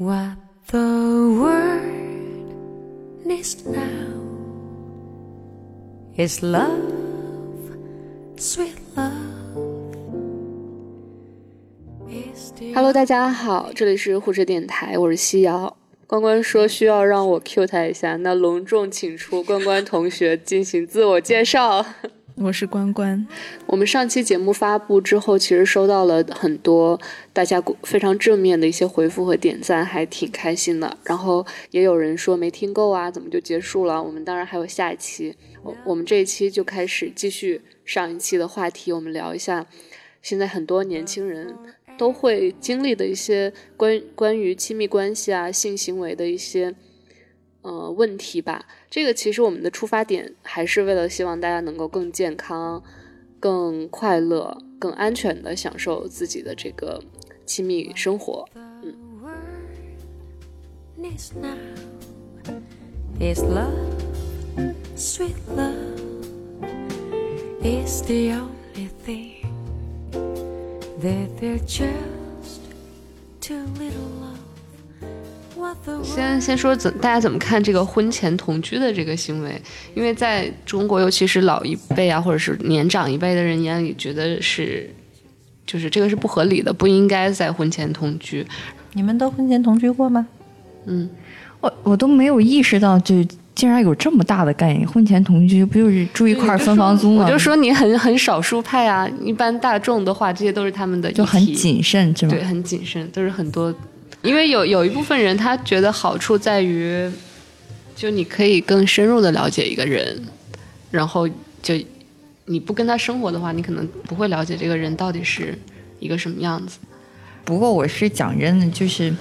What the world needs now is love, sweet love. Hello，大家好，这里是护士电台，我是西瑶。关关说需要让我 cue 他一下，那隆重请出关关同学进行自我介绍。我是关关，我们上期节目发布之后，其实收到了很多大家非常正面的一些回复和点赞，还挺开心的。然后也有人说没听够啊，怎么就结束了？我们当然还有下一期，我我们这一期就开始继续上一期的话题，我们聊一下现在很多年轻人都会经历的一些关关于亲密关系啊、性行为的一些呃问题吧。这个其实我们的出发点还是为了希望大家能够更健康、更快乐、更安全的享受自己的这个亲密生活。嗯 That they're just too little. 先先说怎大家怎么看这个婚前同居的这个行为？因为在中国，尤其是老一辈啊，或者是年长一辈的人眼里，觉得是就是这个是不合理的，不应该在婚前同居。你们都婚前同居过吗？嗯，我我都没有意识到，就竟然有这么大的概念。婚前同居不就是住一块儿分房租吗？我就说你很很少数派啊，一般大众的话，这些都是他们的就很谨慎，是吗？对，很谨慎，都是很多，因为有有一部分人他觉得好处在于，就你可以更深入的了解一个人，然后就你不跟他生活的话，你可能不会了解这个人到底是一个什么样子。不过我是讲真的，就是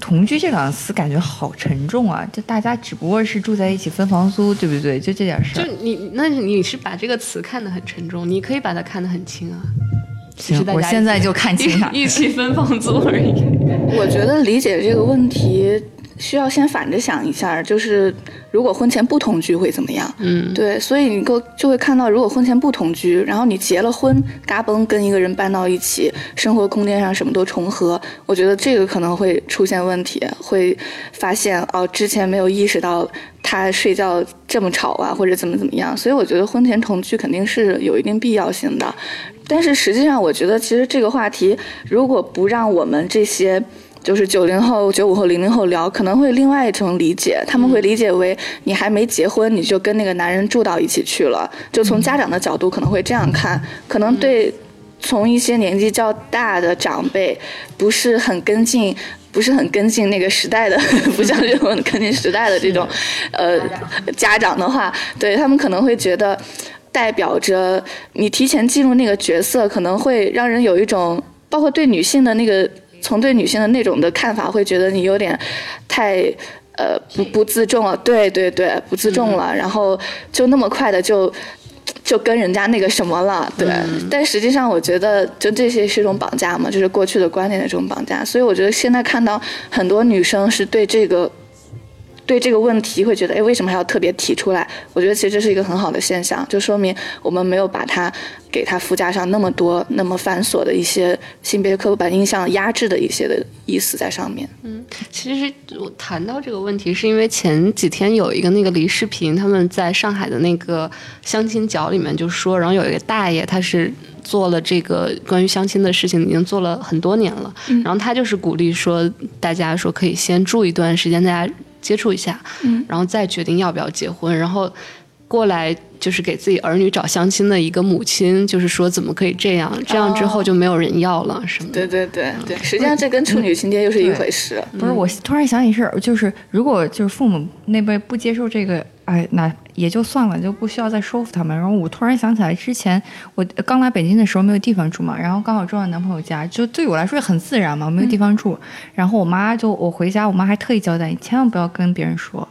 同居这两个词感觉好沉重啊！就大家只不过是住在一起分房租，对不对？就这点事儿就。你，那你是把这个词看得很沉重，你可以把它看得很轻啊。只是行，大家我现在就看清它。一起分房租而已。我觉得理解这个问题需要先反着想一下，就是如果婚前不同居会怎么样？嗯，对，所以你够就会看到，如果婚前不同居，然后你结了婚，嘎嘣跟一个人搬到一起，生活空间上什么都重合，我觉得这个可能会出现问题，会发现哦，之前没有意识到他睡觉这么吵啊，或者怎么怎么样，所以我觉得婚前同居肯定是有一定必要性的。但是实际上，我觉得其实这个话题如果不让我们这些就是九零后、九五后、零零后聊，可能会另外一种理解，他们会理解为你还没结婚你就跟那个男人住到一起去了，就从家长的角度可能会这样看，可能对从一些年纪较大的长辈不是很跟进。不是很跟进那个时代的，不像这种跟进时代的这种，呃，家长的话，对他们可能会觉得，代表着你提前进入那个角色，可能会让人有一种，包括对女性的那个，从对女性的那种的看法，会觉得你有点太。呃，不不自重了，对对对，不自重了，然后就那么快的就就跟人家那个什么了，对。但实际上，我觉得就这些是一种绑架嘛，就是过去的观念的这种绑架。所以我觉得现在看到很多女生是对这个对这个问题会觉得，哎，为什么还要特别提出来？我觉得其实这是一个很好的现象，就说明我们没有把它给它附加上那么多、那么繁琐的一些性别刻板印象压制的一些的意思在上面。嗯其实我谈到这个问题，是因为前几天有一个那个黎视频，他们在上海的那个相亲角里面就说，然后有一个大爷，他是做了这个关于相亲的事情，已经做了很多年了，然后他就是鼓励说，大家说可以先住一段时间，大家接触一下，嗯。然后再决定要不要结婚，然后过来。就是给自己儿女找相亲的一个母亲，就是说怎么可以这样？这样之后就没有人要了，什么的。对对对对，实际上这跟处女情节又是一回事。不是，我突然想起事儿，就是如果就是父母那辈不接受这个，哎，那也就算了，就不需要再说服他们。然后我突然想起来，之前我刚来北京的时候没有地方住嘛，然后刚好住到男朋友家，就对我来说也很自然嘛，没有地方住。然后我妈就我回家，我妈还特意交代，你千万不要跟别人说。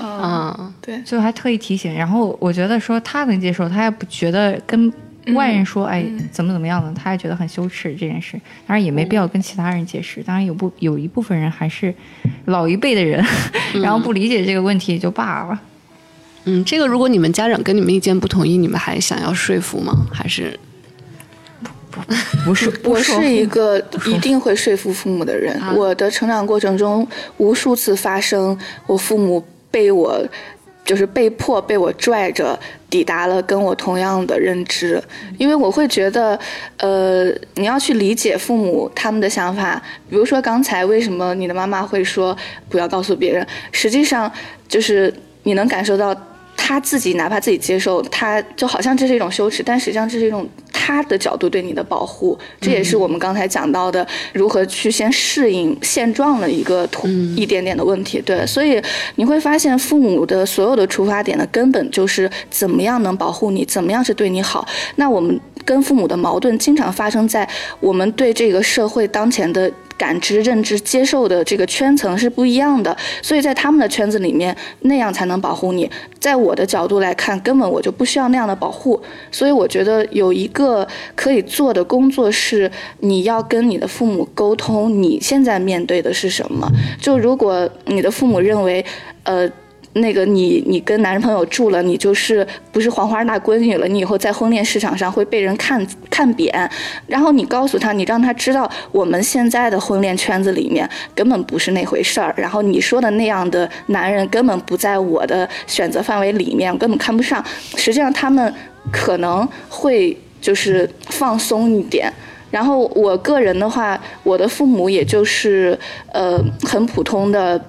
嗯，嗯，对，最后还特意提醒。然后我觉得说他能接受，他也不觉得跟外人说，哎，怎么怎么样的，他也觉得很羞耻这件事。当然也没必要跟其他人解释。当然有部有一部分人还是老一辈的人，然后不理解这个问题也就罢了。嗯，这个如果你们家长跟你们意见不统一，你们还想要说服吗？还是不是，我是一个一定会说服父母的人。我的成长过程中，无数次发生，我父母被我就是被迫被我拽着抵达了跟我同样的认知，因为我会觉得，呃，你要去理解父母他们的想法。比如说刚才为什么你的妈妈会说不要告诉别人，实际上就是你能感受到。他自己哪怕自己接受，他就好像这是一种羞耻，但实际上这是一种他的角度对你的保护。这也是我们刚才讲到的如何去先适应现状的一个一点点的问题。对，所以你会发现父母的所有的出发点的根本就是怎么样能保护你，怎么样是对你好。那我们跟父母的矛盾经常发生在我们对这个社会当前的。感知、认知、接受的这个圈层是不一样的，所以在他们的圈子里面，那样才能保护你。在我的角度来看，根本我就不需要那样的保护。所以我觉得有一个可以做的工作是，你要跟你的父母沟通，你现在面对的是什么。就如果你的父母认为，呃。那个你你跟男朋友住了，你就是不是黄花大闺女了？你以后在婚恋市场上会被人看看扁。然后你告诉他，你让他知道我们现在的婚恋圈子里面根本不是那回事儿。然后你说的那样的男人根本不在我的选择范围里面，根本看不上。实际上他们可能会就是放松一点。然后我个人的话，我的父母也就是呃很普通的。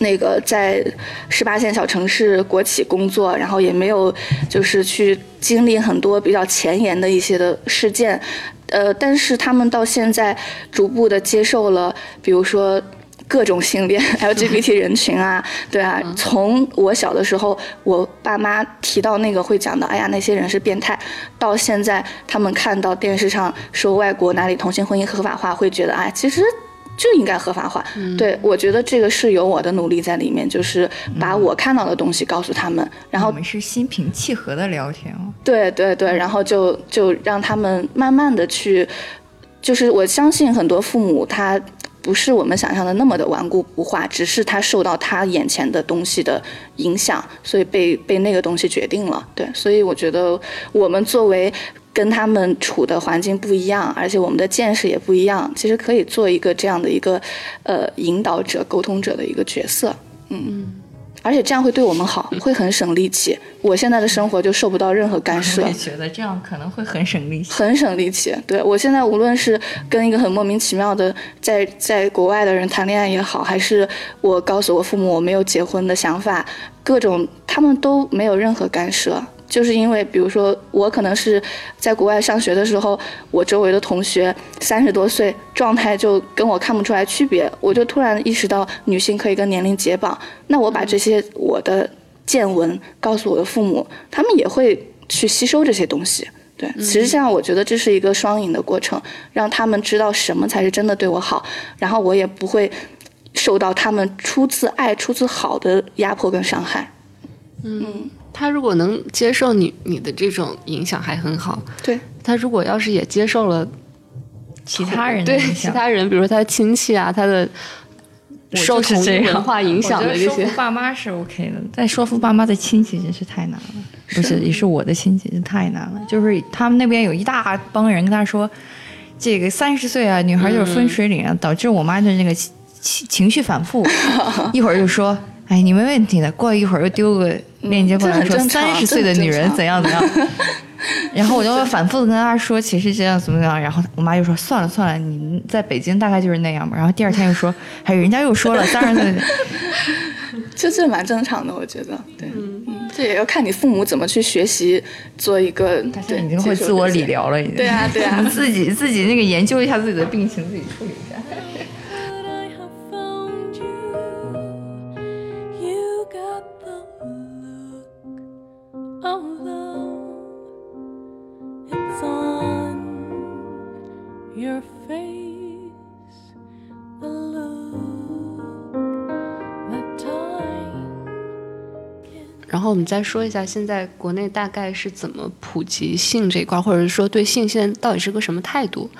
那个在十八线小城市国企工作，然后也没有就是去经历很多比较前沿的一些的事件，呃，但是他们到现在逐步的接受了，比如说各种性恋 LGBT 人群啊，对啊，从我小的时候，我爸妈提到那个会讲到，哎呀那些人是变态，到现在他们看到电视上说外国哪里同性婚姻合法化，会觉得哎其实。就应该合法化，对我觉得这个是有我的努力在里面，就是把我看到的东西告诉他们，然后我们是心平气和的聊天哦。对对对，然后就就让他们慢慢的去，就是我相信很多父母他不是我们想象的那么的顽固不化，只是他受到他眼前的东西的影响，所以被被那个东西决定了。对，所以我觉得我们作为。跟他们处的环境不一样，而且我们的见识也不一样。其实可以做一个这样的一个，呃，引导者、沟通者的一个角色。嗯，而且这样会对我们好，会很省力气。我现在的生活就受不到任何干涉。我也觉得这样可能会很省力气。很省力气。对我现在无论是跟一个很莫名其妙的在在国外的人谈恋爱也好，还是我告诉我父母我没有结婚的想法，各种他们都没有任何干涉。就是因为，比如说，我可能是在国外上学的时候，我周围的同学三十多岁，状态就跟我看不出来区别，我就突然意识到女性可以跟年龄解绑。那我把这些我的见闻告诉我的父母，他们也会去吸收这些东西。对，实际上我觉得这是一个双赢的过程，让他们知道什么才是真的对我好，然后我也不会受到他们出自爱、出自好的压迫跟伤害。嗯。他如果能接受你你的这种影响还很好，对他如果要是也接受了其他人对其他人，比如说他的亲戚啊，他的受同文化影响的这些，说服爸妈是 OK 的，但说服爸妈的亲戚真是太难了。不是，也是我的亲戚，真太难了。就是他们那边有一大帮人跟他说，这个三十岁啊，女孩就是分水岭啊，导致我妈的那个情情绪反复，一会儿就说。哎，你没问题的。过一会儿又丢个链接过来，说三十岁的女人怎样怎样。然后我就反复的跟她说，其实这样怎么怎样。然后我妈就说算了算了，你在北京大概就是那样吧。然后第二天又说，哎，人家又说了三十岁。这这蛮正常的，我觉得。对，嗯，这也要看你父母怎么去学习做一个。他现在已经会自我理疗了，已经。对啊，对啊，自己自己那个研究一下自己的病情，自己处理一下。然后我们再说一下，现在国内大概是怎么普及性这一块，或者是说对性现在到底是个什么态度？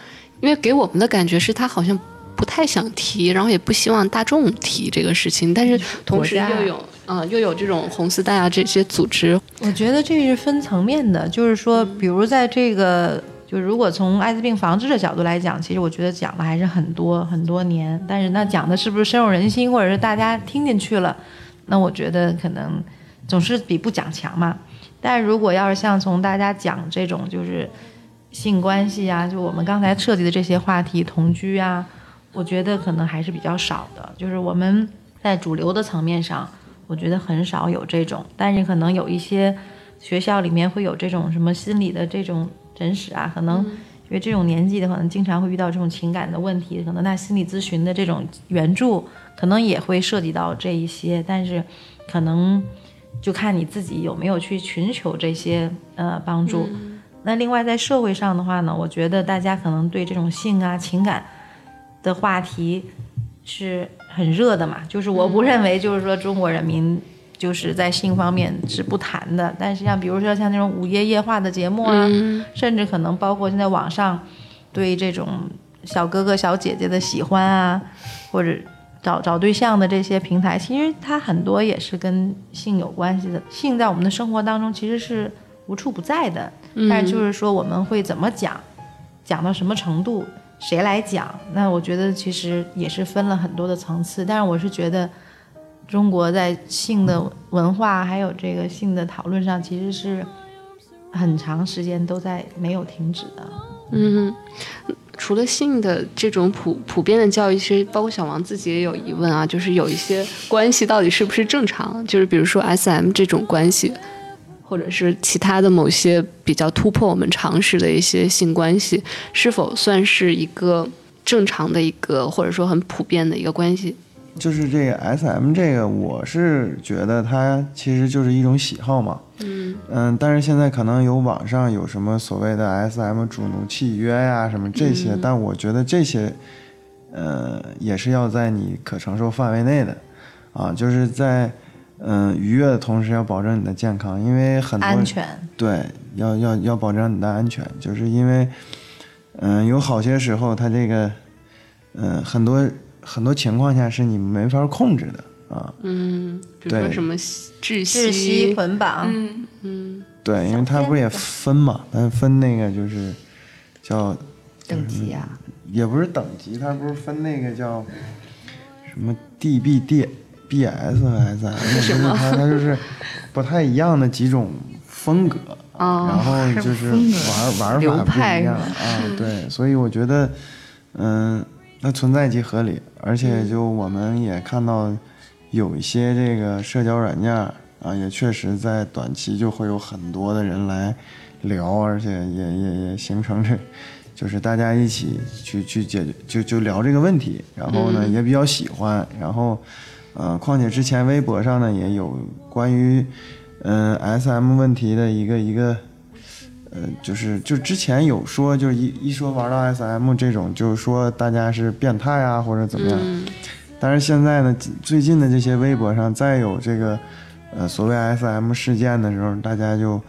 因为给我们的感觉是他好像不太想提，然后也不希望大众提这个事情，但是同时又有啊又有这种红丝带啊这些组织。我觉得这是分层面的，就是说，比如在这个就如果从艾滋病防治的角度来讲，其实我觉得讲的还是很多很多年，但是那讲的是不是深入人心，或者是大家听进去了，那我觉得可能总是比不讲强嘛。但如果要是像从大家讲这种就是性关系啊，就我们刚才涉及的这些话题，同居啊，我觉得可能还是比较少的。就是我们在主流的层面上，我觉得很少有这种，但是可能有一些学校里面会有这种什么心理的这种。诊室啊，可能因为这种年纪的，可能经常会遇到这种情感的问题，可能那心理咨询的这种援助，可能也会涉及到这一些，但是可能就看你自己有没有去寻求这些呃帮助。那另外在社会上的话呢，我觉得大家可能对这种性啊情感的话题是很热的嘛，就是我不认为就是说中国人民。就是在性方面是不谈的，但是像比如说像那种午夜夜话的节目啊，甚至可能包括现在网上对这种小哥哥小姐姐的喜欢啊，或者找找对象的这些平台，其实它很多也是跟性有关系的。性在我们的生活当中其实是无处不在的，但是就是说我们会怎么讲，讲到什么程度，谁来讲，那我觉得其实也是分了很多的层次。但是我是觉得。中国在性的文化还有这个性的讨论上，其实是很长时间都在没有停止的。嗯，除了性的这种普普遍的教育，其实包括小王自己也有疑问啊，就是有一些关系到底是不是正常？就是比如说 S M 这种关系，或者是其他的某些比较突破我们常识的一些性关系，是否算是一个正常的一个，或者说很普遍的一个关系？就是这个 S M 这个，我是觉得它其实就是一种喜好嘛。嗯嗯，但是现在可能有网上有什么所谓的 S M 主奴契约呀什么这些，但我觉得这些，呃，也是要在你可承受范围内的，啊，就是在嗯愉悦的同时要保证你的健康，因为很多安全对，要要要保证你的安全，就是因为嗯有好些时候它这个嗯很多。很多情况下是你没法控制的啊，嗯，比如说什么窒息、捆绑，嗯嗯，对，因为它不是也分嘛，但分那个就是叫等级啊，也不是等级，它不是分那个叫什么 D B D B S 还是 什么？它它就是不太一样的几种风格啊，然后就是玩玩法不一样啊，对，所以我觉得，嗯。那存在即合理，而且就我们也看到，有一些这个社交软件啊，也确实在短期就会有很多的人来聊，而且也也也形成这，就是大家一起去去解决，就就聊这个问题，然后呢也比较喜欢，然后，呃，况且之前微博上呢也有关于，嗯，SM 问题的一个一个。呃，就是就之前有说，就是一一说玩到 SM 这种，就是说大家是变态啊，或者怎么样。但是现在呢，最近的这些微博上再有这个，呃，所谓 SM 事件的时候，大家就，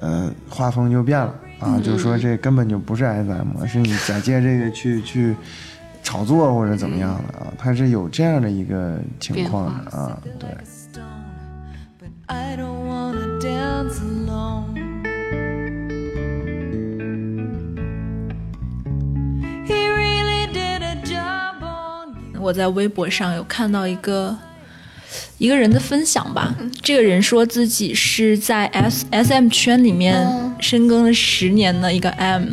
呃，画风就变了啊，就说这根本就不是 SM，是你假借这个去 去炒作或者怎么样的啊，它是有这样的一个情况的啊，对。我在微博上有看到一个一个人的分享吧，这个人说自己是在 S S M 圈里面深耕了十年的一个 M，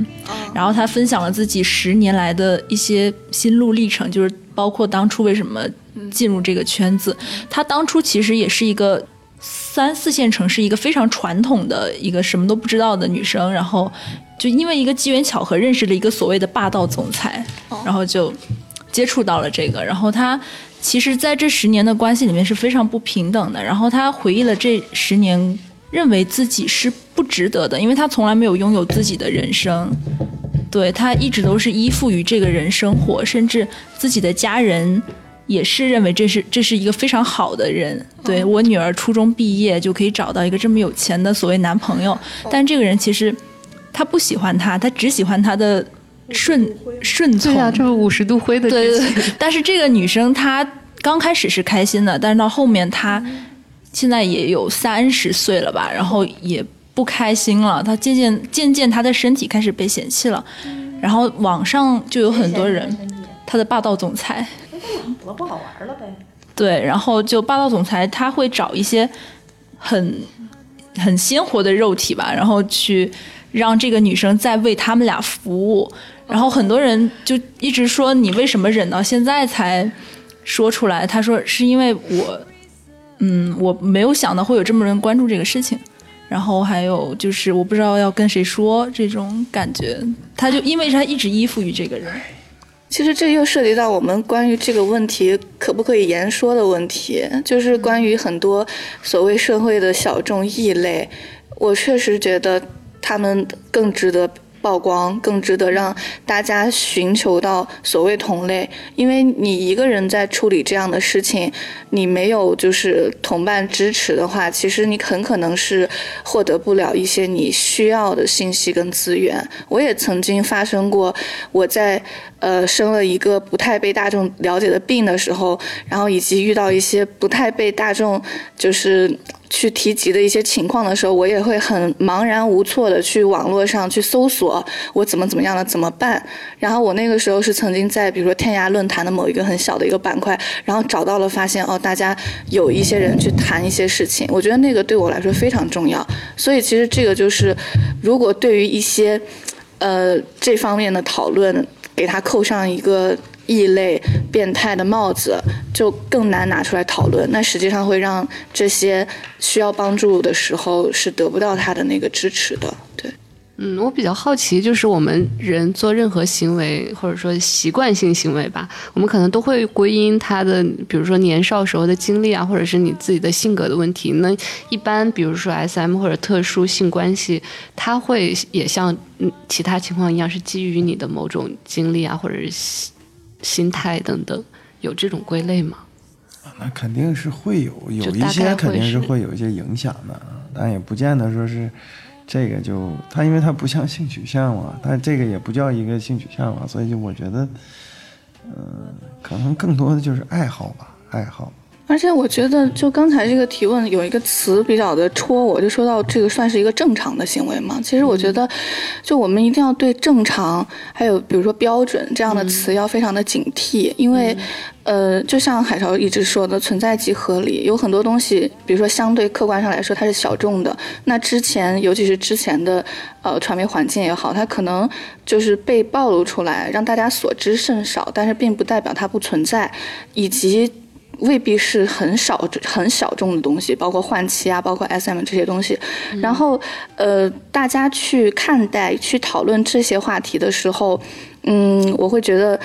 然后他分享了自己十年来的一些心路历程，就是包括当初为什么进入这个圈子。他当初其实也是一个三四线城市一个非常传统的一个什么都不知道的女生，然后就因为一个机缘巧合认识了一个所谓的霸道总裁，然后就。接触到了这个，然后他其实在这十年的关系里面是非常不平等的。然后他回忆了这十年，认为自己是不值得的，因为他从来没有拥有自己的人生。对他一直都是依附于这个人生活，甚至自己的家人也是认为这是这是一个非常好的人。对我女儿初中毕业就可以找到一个这么有钱的所谓男朋友，但这个人其实他不喜欢他，他只喜欢他的。顺顺从，对啊，这么五十度灰的对对对。但是这个女生她刚开始是开心的，但是到后面她现在也有三十岁了吧，然后也不开心了，她渐渐渐渐她的身体开始被嫌弃了，然后网上就有很多人，她的霸道总裁，得不好玩了呗。对，然后就霸道总裁他会找一些很很鲜活的肉体吧，然后去让这个女生再为他们俩服务，然后很多人就一直说你为什么忍到现在才说出来？他说是因为我，嗯，我没有想到会有这么人关注这个事情。然后还有就是我不知道要跟谁说这种感觉，他就因为他一直依附于这个人。其实这又涉及到我们关于这个问题可不可以言说的问题，就是关于很多所谓社会的小众异类，我确实觉得他们更值得。曝光更值得让大家寻求到所谓同类，因为你一个人在处理这样的事情，你没有就是同伴支持的话，其实你很可能是获得不了一些你需要的信息跟资源。我也曾经发生过，我在呃生了一个不太被大众了解的病的时候，然后以及遇到一些不太被大众就是。去提及的一些情况的时候，我也会很茫然无措的去网络上去搜索我怎么怎么样了怎么办。然后我那个时候是曾经在比如说天涯论坛的某一个很小的一个板块，然后找到了发现哦，大家有一些人去谈一些事情，我觉得那个对我来说非常重要。所以其实这个就是，如果对于一些，呃这方面的讨论，给他扣上一个。异类、变态的帽子就更难拿出来讨论，那实际上会让这些需要帮助的时候是得不到他的那个支持的，对。嗯，我比较好奇，就是我们人做任何行为，或者说习惯性行为吧，我们可能都会归因他的，比如说年少时候的经历啊，或者是你自己的性格的问题。那一般，比如说 SM 或者特殊性关系，它会也像其他情况一样，是基于你的某种经历啊，或者是。心态等等，有这种归类吗？那肯定是会有，有一些肯定是会有一些影响的，但也不见得说是这个就它，因为它不像性取向嘛，但这个也不叫一个性取向嘛，所以就我觉得，嗯，可能更多的就是爱好吧，爱好。而且我觉得，就刚才这个提问有一个词比较的戳我，就说到这个算是一个正常的行为嘛？其实我觉得，就我们一定要对正常，还有比如说标准这样的词要非常的警惕，因为，呃，就像海潮一直说的，存在即合理，有很多东西，比如说相对客观上来说它是小众的，那之前尤其是之前的呃传媒环境也好，它可能就是被暴露出来，让大家所知甚少，但是并不代表它不存在，以及。未必是很少很小众的东西，包括换妻啊，包括 SM 这些东西。然后，呃，大家去看待、去讨论这些话题的时候，嗯，我会觉得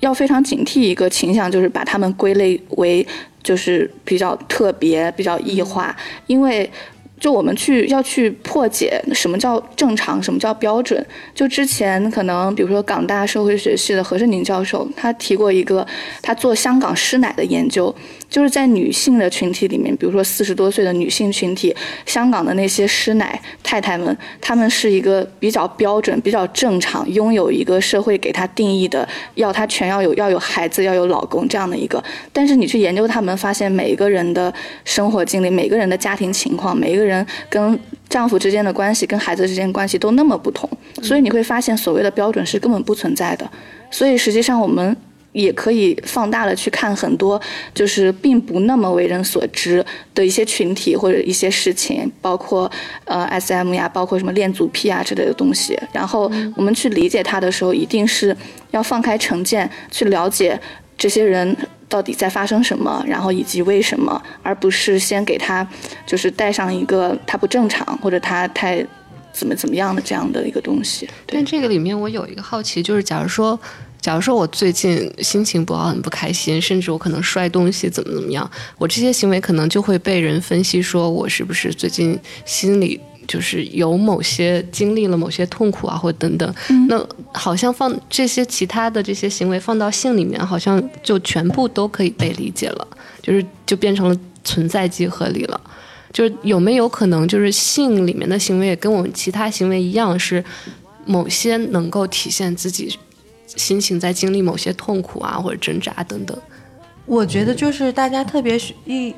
要非常警惕一个倾向，就是把它们归类为就是比较特别、比较异化，因为。就我们去要去破解什么叫正常，什么叫标准。就之前可能，比如说港大社会学系的何胜宁教授，他提过一个，他做香港师奶的研究。就是在女性的群体里面，比如说四十多岁的女性群体，香港的那些师奶太太们，她们是一个比较标准、比较正常，拥有一个社会给她定义的，要她全要有，要有孩子，要有老公这样的一个。但是你去研究她们，发现每一个人的生活经历、每个人的家庭情况、每一个人跟丈夫之间的关系、跟孩子之间关系都那么不同，所以你会发现所谓的标准是根本不存在的。所以实际上我们。也可以放大了去看很多，就是并不那么为人所知的一些群体或者一些事情，包括呃 S M 呀，包括什么恋足癖啊之类的东西。然后我们去理解它的时候，一定是要放开成见，去了解这些人到底在发生什么，然后以及为什么，而不是先给他就是带上一个他不正常或者他太怎么怎么样的这样的一个东西。但这个里面我有一个好奇，就是假如说。假如说我最近心情不好，很不开心，甚至我可能摔东西，怎么怎么样，我这些行为可能就会被人分析说我是不是最近心里就是有某些经历了某些痛苦啊，或等等。那好像放这些其他的这些行为放到性里面，好像就全部都可以被理解了，就是就变成了存在即合理了。就是有没有可能，就是性里面的行为也跟我们其他行为一样，是某些能够体现自己。心情在经历某些痛苦啊，或者挣扎等等。我觉得就是大家特别一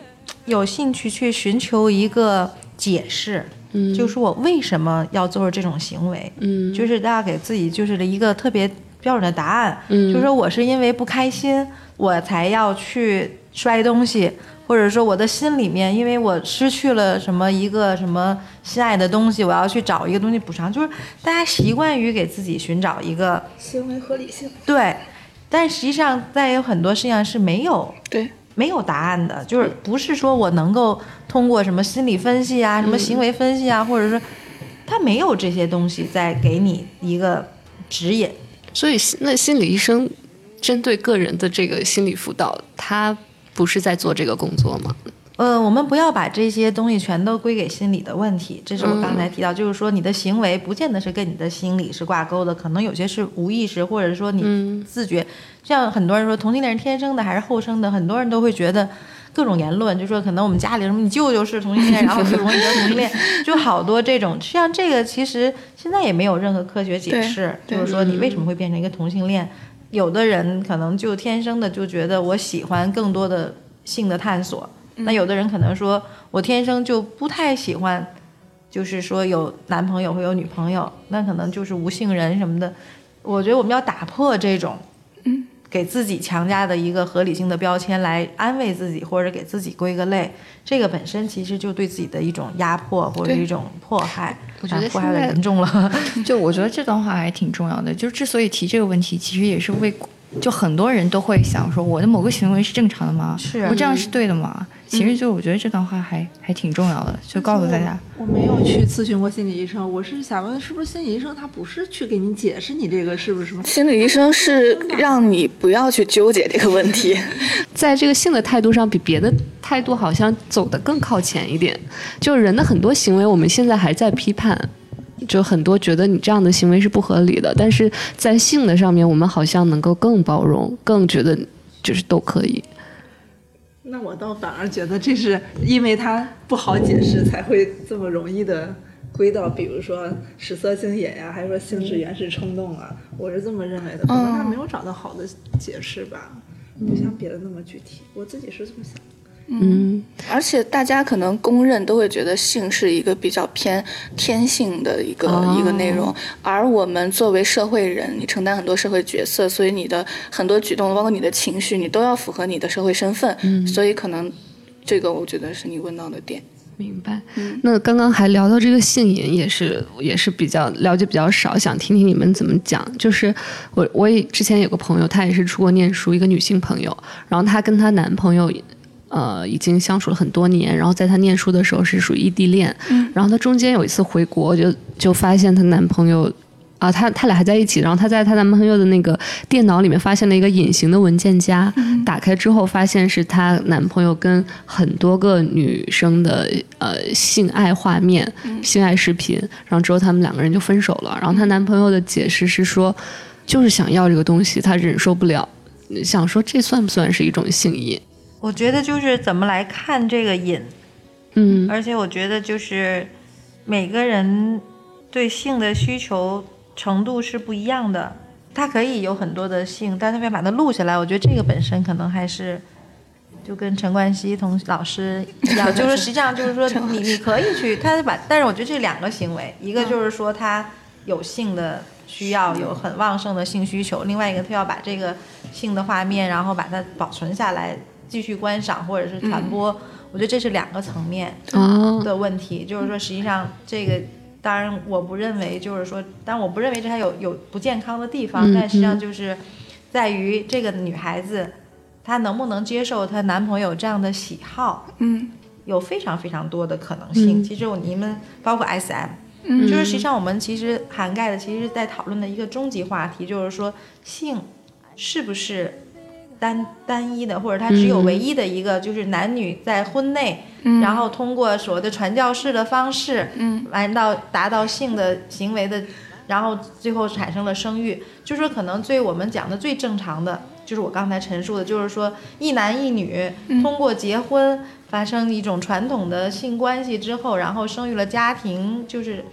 有兴趣去寻求一个解释，嗯。就是我为什么要做这种行为，嗯。就是大家给自己就是一个特别标准的答案，嗯。就是说我是因为不开心，我才要去摔东西，或者说我的心里面，因为我失去了什么一个什么心爱的东西，我要去找一个东西补偿，就是大家习惯于给自己寻找一个行为合理性。对，但实际上在有很多事情上是没有对，没有答案的，就是不是说我能够通过什么心理分析啊、什么行为分析啊，或者说他没有这些东西在给你一个指引。所以那心理医生针对个人的这个心理辅导，他不是在做这个工作吗？呃，我们不要把这些东西全都归给心理的问题，这是我刚才提到，就是说你的行为不见得是跟你的心理是挂钩的，可能有些是无意识，或者说你自觉。像很多人说同性恋是天生的还是后生的，很多人都会觉得各种言论，就说可能我们家里什么你舅舅是同性恋，然后就容易得同性恋，就好多这种。实际上这个其实现在也没有任何科学解释，就是说你为什么会变成一个同性恋。有的人可能就天生的就觉得我喜欢更多的性的探索，那有的人可能说我天生就不太喜欢，就是说有男朋友会有女朋友，那可能就是无性人什么的。我觉得我们要打破这种，嗯，给自己强加的一个合理性的标签来安慰自己，或者给自己归个类，这个本身其实就对自己的一种压迫或者对一种迫害。我觉得现在严重了。就我觉得这段话还挺重要的，就之所以提这个问题，其实也是为，就很多人都会想说，我的某个行为是正常的吗？是我这样是对的吗？其实就我觉得这段话还还挺重要的，就告诉大家，我没有去咨询过心理医生，我是想问，是不是心理医生他不是去给你解释你这个是不是什么？心理医生是让你不要去纠结这个问题。在这个性的态度上，比别的态度好像走得更靠前一点。就是人的很多行为，我们现在还在批判，就很多觉得你这样的行为是不合理的，但是在性的上面，我们好像能够更包容，更觉得就是都可以。那我倒反而觉得这是因为它不好解释，才会这么容易的归到，比如说食色性也呀、还是说性是原始冲动啊，我是这么认为的。可能他没有找到好的解释吧，不像别的那么具体。我自己是这么想。嗯，而且大家可能公认都会觉得性是一个比较偏天性的一个、哦一个内容，而我们作为社会人，你承担很多社会角色，所以你的很多举动，包括你的情绪，你都要符合你的社会身份，嗯所以可能这个我觉得是你问到的点。明白。那刚刚还聊到这个性瘾，也是也是比较了解比较少，想听听你们怎么讲。就是我我也之前有个朋友，她也是出国念书，一个女性朋友，然后她跟她男朋友。呃，已经相处了很多年，然后在她念书的时候是属于异地恋，然后她中间有一次回国，就就发现她男朋友啊，她她俩还在一起，然后她在她男朋友的那个电脑里面发现了一个隐形的文件夹，打开之后发现是她男朋友跟很多个女生的呃性爱画面、性爱视频，然后之后他们两个人就分手了。然后她男朋友的解释是说，就是想要这个东西，他忍受不了，想说这算不算是一种性瘾？我觉得就是怎么来看这个瘾，嗯而且我觉得就是每个人对性的需求程度是不一样的，他可以有很多的性，但他要把它录下来，我觉得这个本身可能还是。就跟陈冠希同老师一样，就是实际上就是说 你你可以去，他把，但是我觉得这两个行为，一个就是说他有性的需要，有很旺盛的性需求，另外一个他要把这个性的画面，然后把它保存下来，继续观赏或者是传播，我觉得这是两个层面。哦，的问题，就是说，实际上这个，当然我不认为，就是说，当然我不认为这还有有不健康的地方，嗯但实际上就是在于这个女孩子，她能不能接受她男朋友这样的喜好，嗯。有非常非常多的可能性。嗯。其实我你们包括 SM，嗯。就是实际上我们其实涵盖的，其实在讨论的一个终极话题，就是说性是不是单单一的，或者它只有唯一的一个，就是男女在婚内，然后通过所谓的传教士的方式，嗯，来到达到性的行为的，然后最后产生了生育，就是说可能最我们讲的最正常的，就是我刚才陈述的，就是说一男一女通过结婚发生一种传统的性关系之后，然后生育了家庭，就是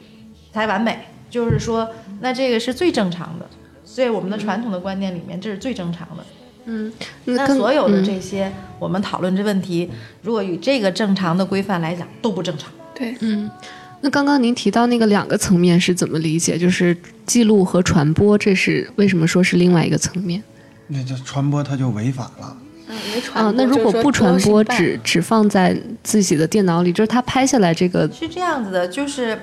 才完美，就是说那这个是最正常的。所以我们的传统的观念里面，这是最正常的。那所有的嗯这些，我们讨论这问题，如果与这个正常的规范来讲，都不正常。对，嗯那刚刚您提到那个两个层面是怎么理解？就是记录和传播，这是为什么说是另外一个层面？那这传播它就违法了。嗯，没传啊，那如果不传播，只只放在自己的电脑里，就是他拍下来这个，是这样子的，就是，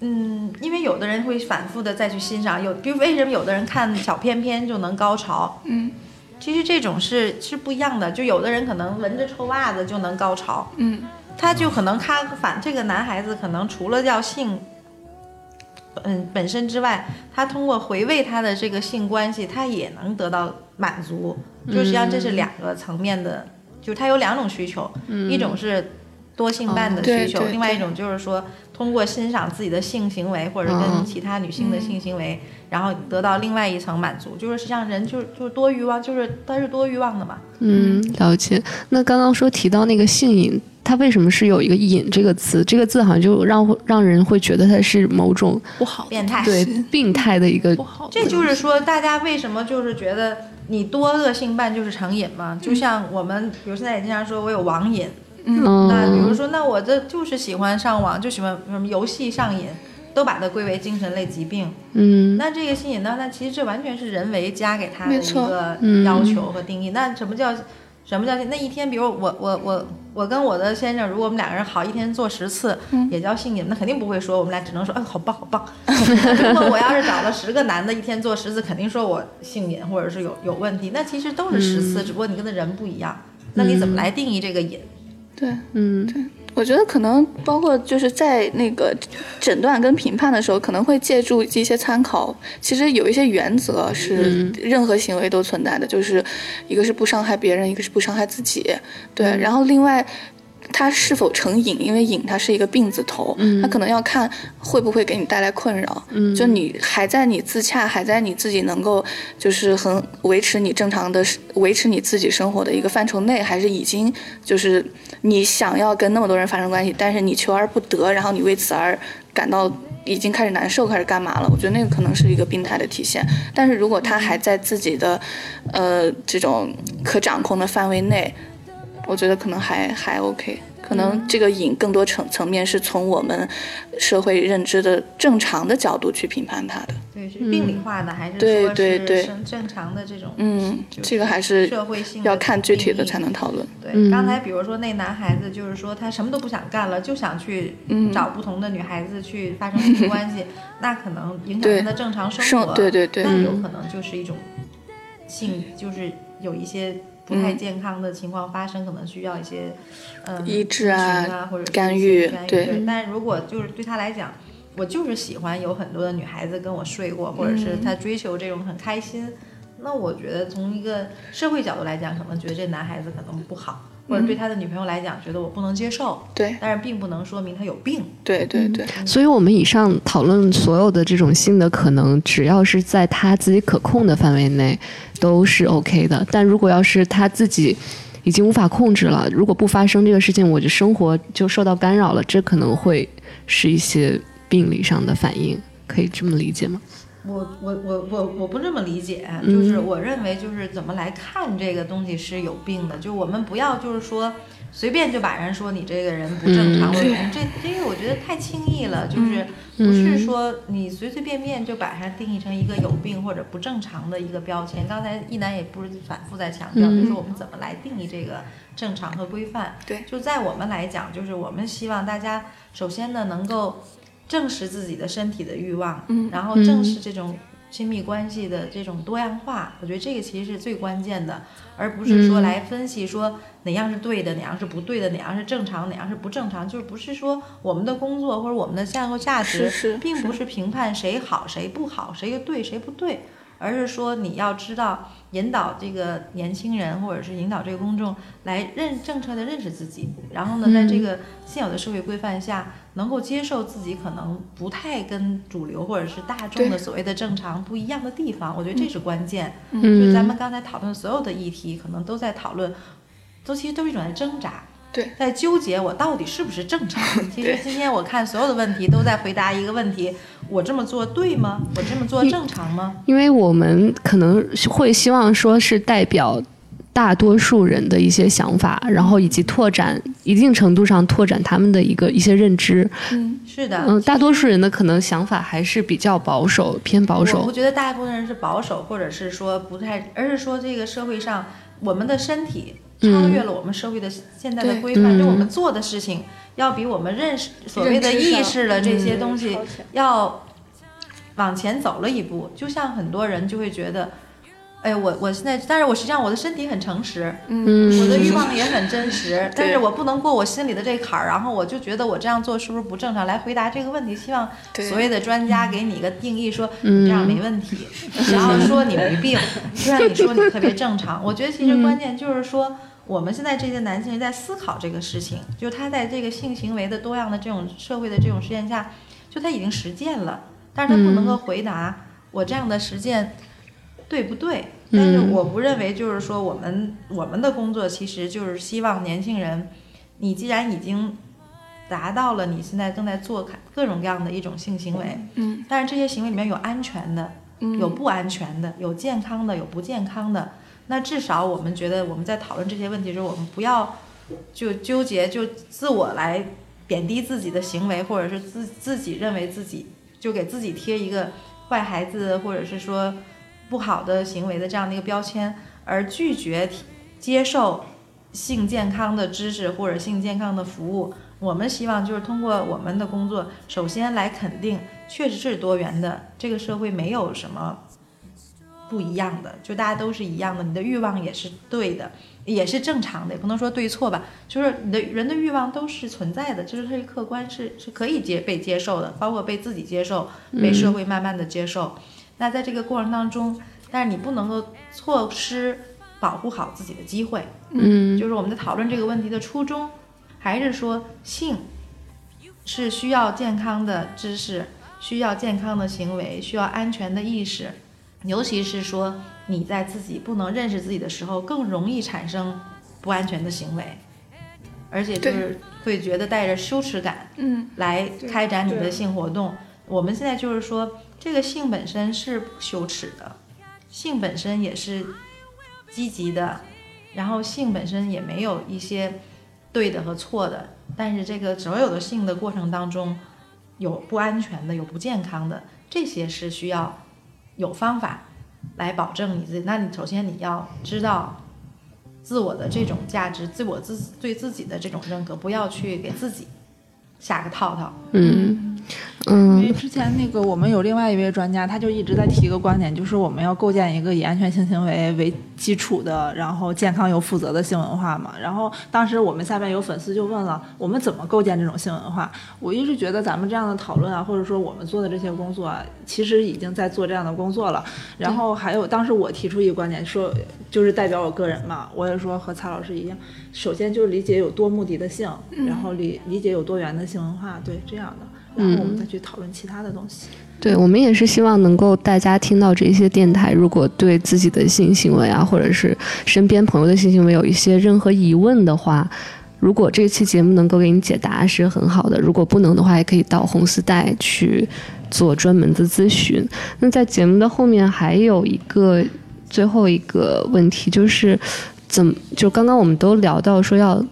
嗯，因为有的人会反复的再去欣赏，有，比如为什么有的人看小片片就能高潮？嗯，其实这种是是不一样的，就有的人可能闻着臭袜子就能高潮，嗯。他就可能他反这个男孩子可能除了叫性。嗯，本身之外，他通过回味他的这个性关系，他也能得到满足。就实际上这是两个层面的，就是他有两种需求，一种是多性伴的需求，另外一种就是说通过欣赏自己的性行为或者跟嗯其他女性的性行为，然后得到另外一层满足。就是实际上人就是就是多欲望，就是他是多欲望的嘛。嗯，了解。那刚刚说提到那个性瘾，它为什么是有一个“瘾”这个词？这个字好像就让让人会觉得它是某种不好变态对病态的一个不好这就是说，大家为什么就是觉得你多恶性伴就是成瘾嘛？就像我们，比如现在也经常说我有网瘾，那比如嗯说，那我这就是喜欢上网，就喜欢什么游戏上瘾，都把它归为精神类疾病。嗯那这个性瘾呢？那其实这完全是人为加给他的一个嗯要求和定义。那什么叫什么叫那一天？比如我我我我跟我的先生，如果我们两个人好，一天做十次，也叫性瘾，那肯定不会说我们俩只能说，哎，好棒好棒。如果我要是找了十个男的，一天做十次，肯定说我性瘾或者是有有问题。那其实都是十次，只不过你跟的人不一样。那你怎么来定义这个瘾？对。嗯对我觉得可能包括就是在那个诊断跟评判的时候，可能会借助一些参考。其实有一些原则是任何行为都存在的，就是一个是不伤害别人，一个是不伤害自己。对，然后另外。它是否成瘾？因为瘾它是一个病字头，它可能要看会不会给你带来困扰。嗯就你还在你自洽，还在你自己能够就是很维持你正常的维持你自己生活的一个范畴内，还是已经就是你想要跟那么多人发生关系，但是你求而不得，然后你为此而感到已经开始难受，开始干嘛了？我觉得那个可能是一个病态的体现。但是如果他还在自己的呃这种可掌控的范围内，我觉得可能还还 OK。可能这个瘾更多层层面是从我们社会认知的正常的角度去评判它的。对，是病理化的，还是对说是对对正正常的这种？嗯，这个还是社会性要看具体的才能讨论。对，刚才比如说那男孩子，就是说他什么都不想干了，就想去嗯找不同的女孩子去发生性关系，那可能影响他的正常生生活。对对对那有可能就是一种性，就是有一些不太健康的情况发生，可能需要一些嗯医治啊啊，或者干预干预。但是如果就是对他来讲，我就是喜欢有很多的女孩子跟我睡过，或者是他追求这种很开心。那我觉得从一个社会角度来讲，可能觉得这男孩子可能不好，或者对他的女朋友来讲，觉得我不能接受。对但是并不能说明他有病。对对对，所以我们以上讨论所有的这种性的可能，只要是在他自己可控的范围内，都是 OK 的。但如果要是他自己已经无法控制了，如果不发生这个事情，我的生活就受到干扰了，这可能会是一些病理上的反应，可以这么理解吗？我我我我我不这么理解，就是我认为就是怎么来看这个东西是有病的，就我们不要就是说随便就把人说你这个人不正常，或者这这个我觉得太轻易了，就是不是说你随随便便就把它定义成一个有病或者不正常的一个标签。刚才一楠也不是反复在强调，就是我们怎么来定义这个正常和规范。对就在我们来讲，就是我们希望大家首先呢能够正视自己的身体的欲望，嗯然后正视这种亲密关系的这种多样化，我觉得这个其实是最关键的，而不是说来分析说哪样是对的，哪样是不对的，哪样是正常，哪样是不正常，就是不是说我们的工作或者我们的价值价值，并不是评判谁好谁不好，谁对谁不对。而是说你要知道引导这个年轻人，或者是引导这个公众来认正确的认识自己，然后呢，在这个现有的社会规范下，能够接受自己可能不太跟主流或者是大众的所谓的正常不一样的地方，我觉得这是关键。嗯就是咱们刚才讨论所有的议题，可能都在讨论，都其实都是一种在挣扎。对在纠结我到底是不是正常。其实今天我看所有的问题都在回答一个问题：我这么做对吗？我这么做正常吗？因为我们可能会希望说是代表大多数人的一些想法，然后以及拓展一定程度上拓展他们的一个一些认知。嗯，是的，嗯，大多数人的可能想法还是比较保守，偏保我守不。觉得大部分人是保守，或者是说不太，而是说这个社会上我们的身体超越了我们社会的现在的规范，就我嗯们做的事情要比我们认识所谓的意识的这些东西要往前走了一步。就像很多人就会觉得。哎，我我现在，但是我实际上我的身体很诚实，嗯，我的 欲望也很真实，但是我不能过我心里的这坎儿，然后我就觉得我这样做是不是不正常？来回答这个问题，希望所谓的专家给你一个定义，说嗯你这样没问题，然后说你没病，就让你说你特别正常。我觉得其实关键就是说，我们现在这些男性人在思考这个事情，就他在这个性行为的多样的这种社会的这种实践下，就他已经实践了，但是他不能够回答我这样的实践对不对？但是我不认为，就是说我们我们的工作其实就是希望年轻人，你既然已经达到了你现在正在做各种各样的一种性行为，嗯，但是这些行为里面有安全的，嗯有不安全的，有健康的，有不健康的。那至少我们觉得我们在讨论这些问题的时候，我们不要就纠结就自我来贬低自己的行为，或者是自自己认为自己就给自己贴一个坏孩子，或者是说不好的行为的这样的一个标签，而拒绝接受性健康的知识或者性健康的服务。我们希望就是通过我们的工作，首先来肯定确实是多元的，这个社会没有什么不一样的，就大家都是一样的，你的欲望也是对的，也是正常的，也不能说对错吧，就是你的人的欲望都是存在的，就是它是客观是是可以接被接受的，包括被自己接受，被社会慢慢的接受。那在这个过程当中，但是你不能够错失保护好自己的机会。嗯就是我们在讨论这个问题的初衷，还是说性是需要健康的知识，需要健康的行为，需要安全的意识，尤其是说你在自己不能认识自己的时候，更容易产生不安全的行为，而且就是会觉得带着羞耻感，嗯，来开展你的性活动。我们现在就是说，这个性本身是不羞耻的，性本身也是积极的，然后性本身也没有一些对的和错的，但是这个所有的性的过程当中，有不安全的，有不健康的，这些是需要有方法来保证你自己。那你首先你要知道自我的这种价值，自我自对自己的这种认可，不要去给自己下个套套。嗯因为嗯之前那个我们有另外一位专家，他就一直在提一个观点，就是我们要构建一个以安全性行为为基础的，然后健康又负责的性文化嘛。然后当时我们下边有粉丝就问了，我们怎么构建这种性文化？我一直觉得咱们这样的讨论啊，或者说我们做的这些工作啊，其实已经在做这样的工作了。然后还有当时我提出一个观点，说就是代表我个人嘛，我也说和蔡老师一样，首先就是理解有多目的的性，然后理理解有多元的性文化，对这样的。然后我们再去讨论其他的东西。对，我们也是希望能够大家听到这些电台，如果对自己的性行为啊，或者是身边朋友的性行为有一些任何疑问的话，如果这期节目能够给你解答是很好的，如果不能的话，也可以到红丝带去做专门的咨询。那在节目的后面还有一个最后一个问题，就是怎么就刚刚我们都聊到说要。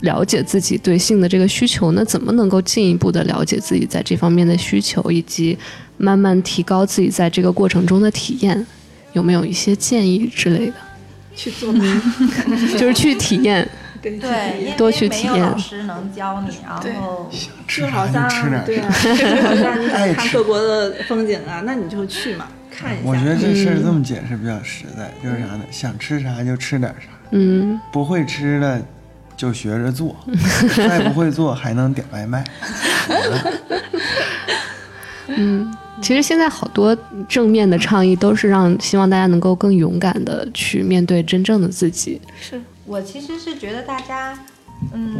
了解自己对性的这个需求，那怎么能够进一步的了解自己在这方面的需求，以及慢慢提高自己在这个过程中的体验？有没有一些建议之类的？去做吧，就是去体验，对多去体验没有老师能教你，然后吃就好像吃点对啊，啥。就好像你爱吃想看各国的风景啊，那你就去嘛，看一下。我觉得这事儿这么解释比较实在，就是啥呢？想吃啥就吃点啥，嗯不会吃的就学着做，再不会做还能点外卖。嗯。其实现在好多正面的倡议都是让希望大家能够更勇敢的去面对真正的自己。是我其实是觉得大家，嗯，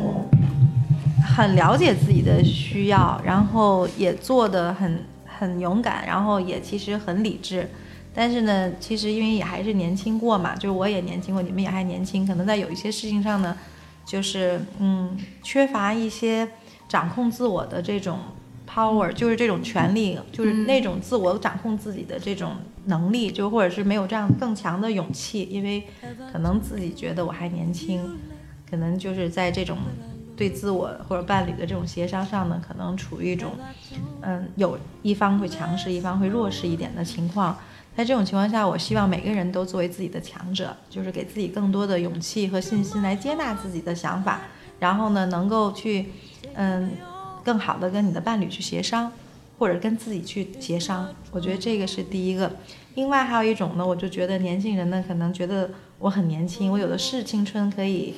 很了解自己的需要，然后也做的很很勇敢，然后也其实很理智。但是呢，其实因为也还是年轻过嘛，就是我也年轻过，你们也还年轻，可能在有一些事情上呢，就是嗯，缺乏一些掌控自我的这种 power，就是这种权利，就是那种自我掌控自己的这种能力，就或者是没有这样更强的勇气，因为可能自己觉得我还年轻，可能就是在这种对自我或者伴侣的这种协商上呢，可能处于一种，嗯，有一方会强势，一方会弱势一点的情况。在这种情况下，我希望每个人都作为自己的强者，就是给自己更多的勇气和信心来接纳自己的想法，然后呢，能够去，嗯，更好的跟你的伴侣去协商，或者跟自己去协商。我觉得这个是第一个。另外还有一种呢，我就觉得年轻人呢，可能觉得我很年轻，我有的是青春可以。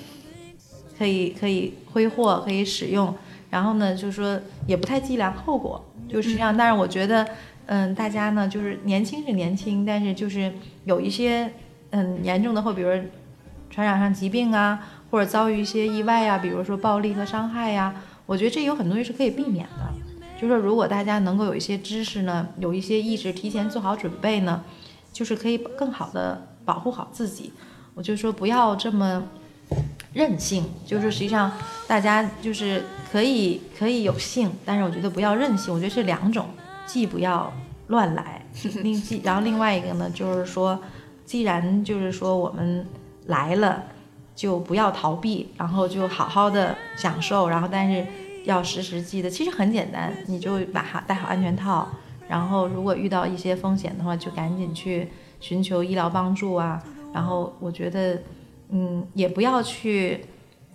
可以可以挥霍，可以使用，然后呢，就是说也不太计量后果，就是这样。但是我觉得，嗯，大家呢，就是年轻是年轻，但是就是有一些嗯严重的，或比如传染上疾病啊，或者遭遇一些意外啊，比如说暴力和伤害呀，我觉得这有很多东西是可以避免的。就是说，如果大家能够有一些知识呢，有一些意识，提前做好准备呢，就是可以更好的保护好自己。我就说不要这么。任性就是实际上大家就是可以可以有性，但是我觉得不要任性。我觉得是两种，既不要乱来，另然后另外一个呢，就是说，既然就是说我们来了，就不要逃避，然后就好好的享受，然后但是要时时记得，其实很简单，你就把好戴好安全套，然后如果遇到一些风险的话，就赶紧去寻求医疗帮助啊。然后我觉得。嗯，也不要去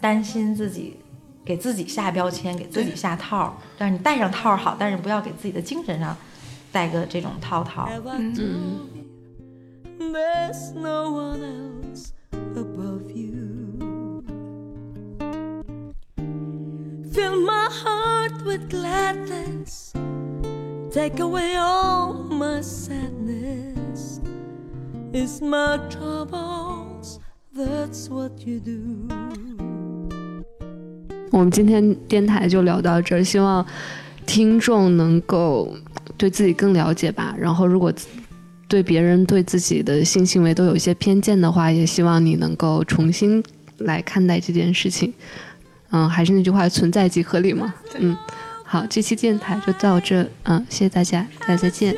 担心自己，给自己下标签，给自己下套。但是你戴上套好，但是不要给自己的精神上戴个这种套套。嗯。我们今天电台就聊到这儿，希望听众能够对自己更了解吧。然后，如果对别人对自己的性行为都有一些偏见的话，也希望你能够重新来看待这件事情。嗯，还是那句话，存在即合理嘛。嗯，好，这期电台就到这。嗯，谢谢大家，大家再见。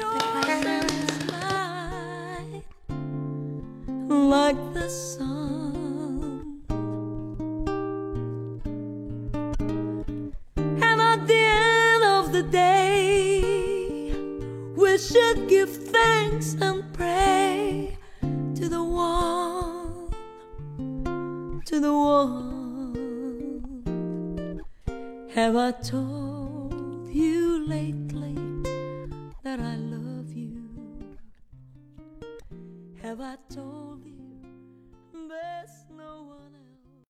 should Have I told you lately that I love you? Have I told